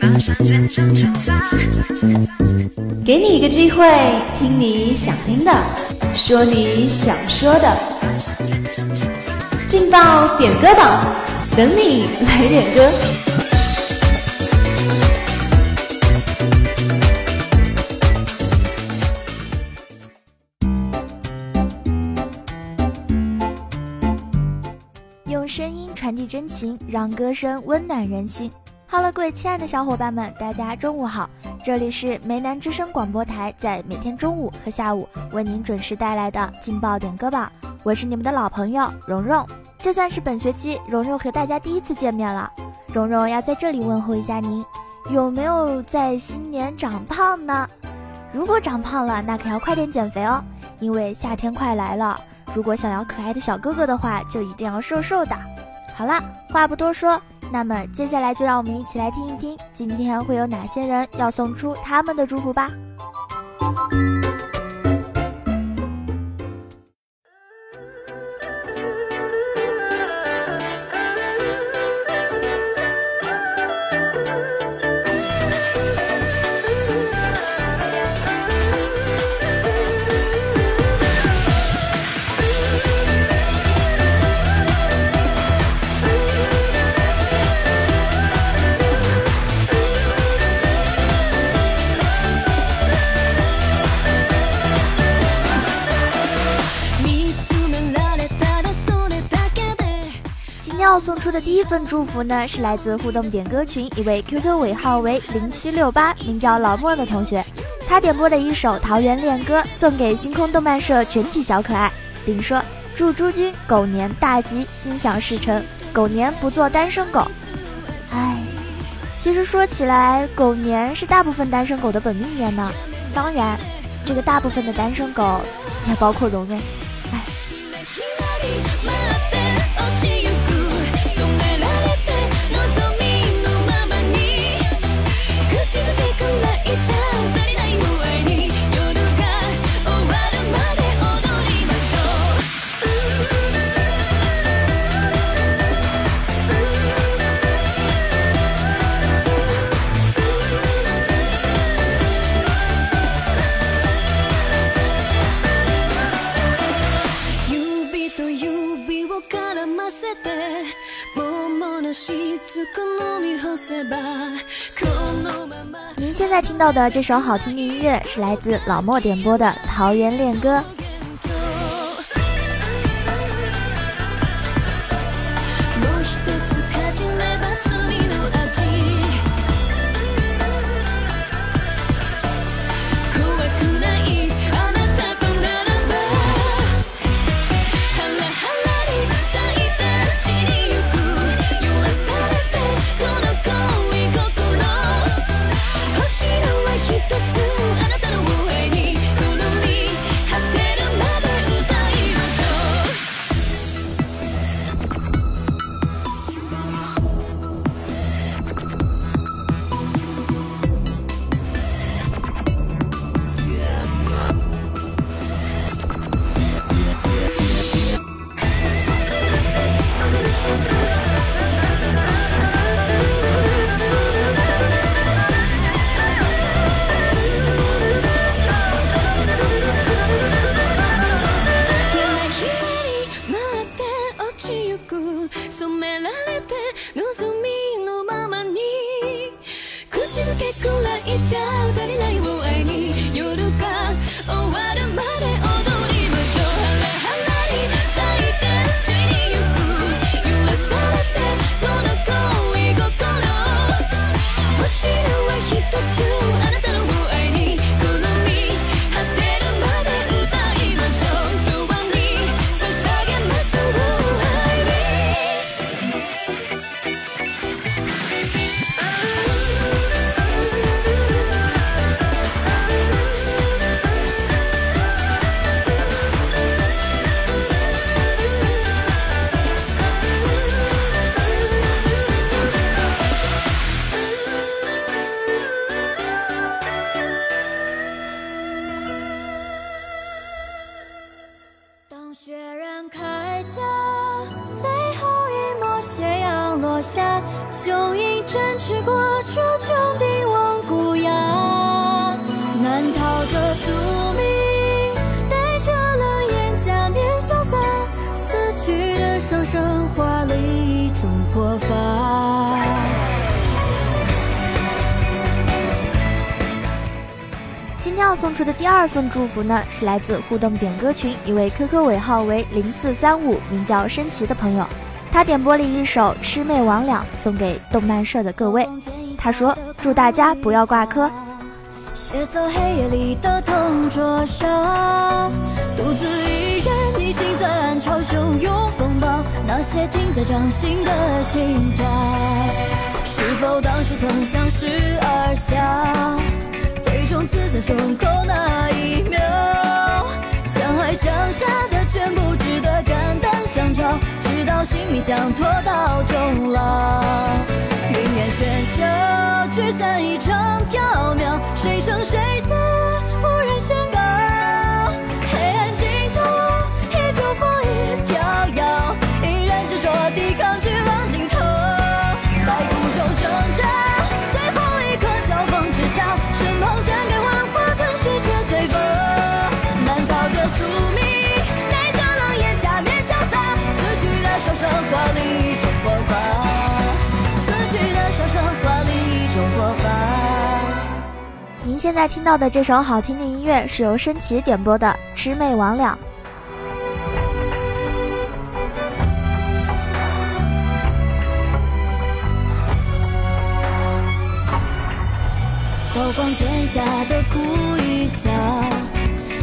发给你一个机会，听你想听的，说你想说的，劲爆点歌榜，等你来点歌。用声音传递真情，让歌声温暖人心。好了各位亲爱的小伙伴们，大家中午好！这里是梅南之声广播台，在每天中午和下午为您准时带来的劲爆点歌榜，我是你们的老朋友蓉蓉。这算是本学期蓉蓉和大家第一次见面了，蓉蓉要在这里问候一下您，有没有在新年长胖呢？如果长胖了，那可要快点减肥哦，因为夏天快来了。如果想要可爱的小哥哥的话，就一定要瘦瘦的。好啦，话不多说。那么接下来就让我们一起来听一听，今天会有哪些人要送出他们的祝福吧。送出的第一份祝福呢，是来自互动点歌群一位 QQ 尾号为零七六八，名叫老莫的同学，他点播的一首《桃园恋歌》送给星空动漫社全体小可爱，并说祝诸君狗年大吉，心想事成，狗年不做单身狗。唉，其实说起来，狗年是大部分单身狗的本命年呢。当然，这个大部分的单身狗也包括蓉蓉。现在听到的这首好听的音乐是来自老莫点播的《桃源恋歌》。雄鹰展翅过处，穹帝望孤崖。难逃这宿命，带着冷眼假面潇洒，死去的双生化了一种活法。今天要送出的第二份祝福呢，是来自互动点歌群一位 QQ 尾号为零四三五，名叫申奇的朋友。他点播了一首《魑魅魍魉》，送给动漫社的各位。他说：“祝大家不要挂科。”血色黑夜里的同桌上，独自一人逆行在暗潮汹涌风暴，那些停在掌心的心跳，是否当时曾相视而笑？最终刺在胸口那一秒，相爱相杀的全部值得肝胆相照。心里想拖到终老。现在听到的这首好听的音乐是由申奇点播的《魑魅魍魉》。刀光剑下的苦与笑，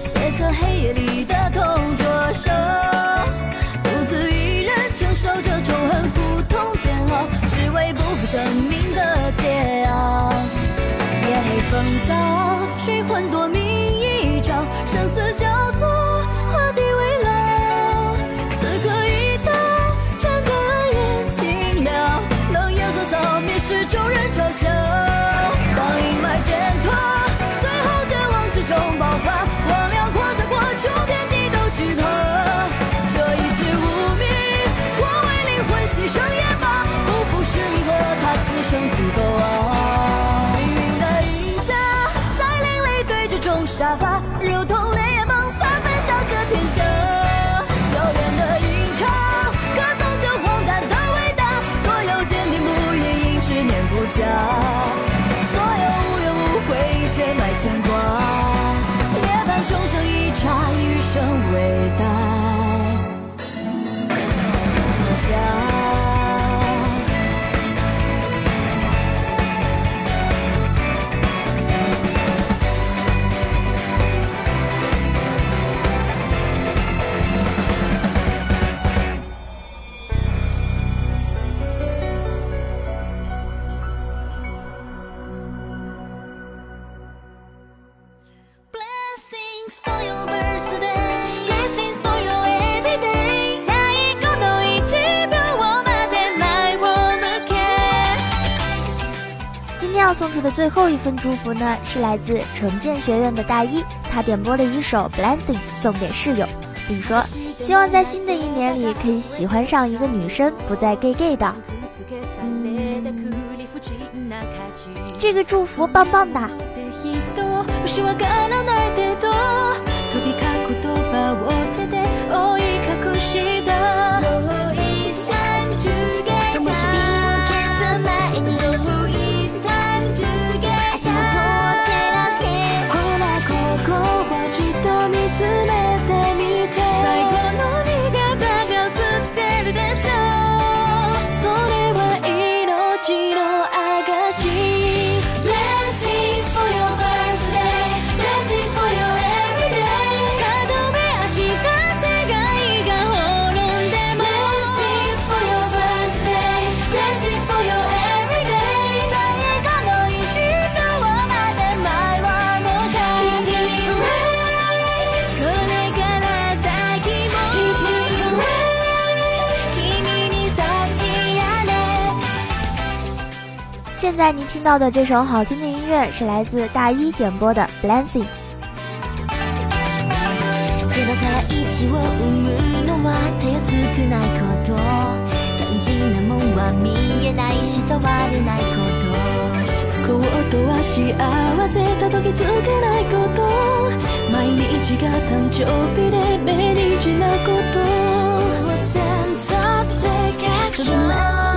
血色黑夜里的同桌手，独自一人承受着仇恨、苦痛、煎熬，只为不负生命的。夜黑风刀，水魂夺命一招，生死交送出的最后一份祝福呢，是来自城建学院的大一，他点播的一首《Blessing》送给室友，并说希望在新的一年里可以喜欢上一个女生，不再 gay gay 的。嗯，这个祝福棒棒哒！现在您听到的这首好听的音乐是来自大一点播的《Blessing》。ゼロから1を生むのはたやすくないこと感じ なもんは見えないし触れないこと不幸とは幸せたどり着けないこと毎日が誕生日で命日なこと Stand up, take action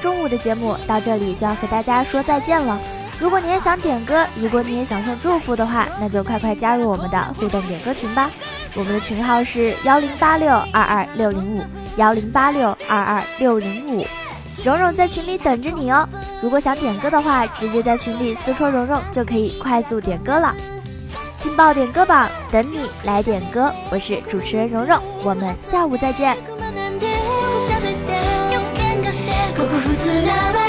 中午的节目到这里就要和大家说再见了。如果你也想点歌，如果你也想送祝福的话，那就快快加入我们的互动点歌群吧。我们的群号是幺零八六二二六零五幺零八六二二六零五，蓉蓉在群里等着你哦。如果想点歌的话，直接在群里私戳蓉蓉就可以快速点歌了。劲爆点歌榜等你来点歌，我是主持人蓉蓉，我们下午再见。another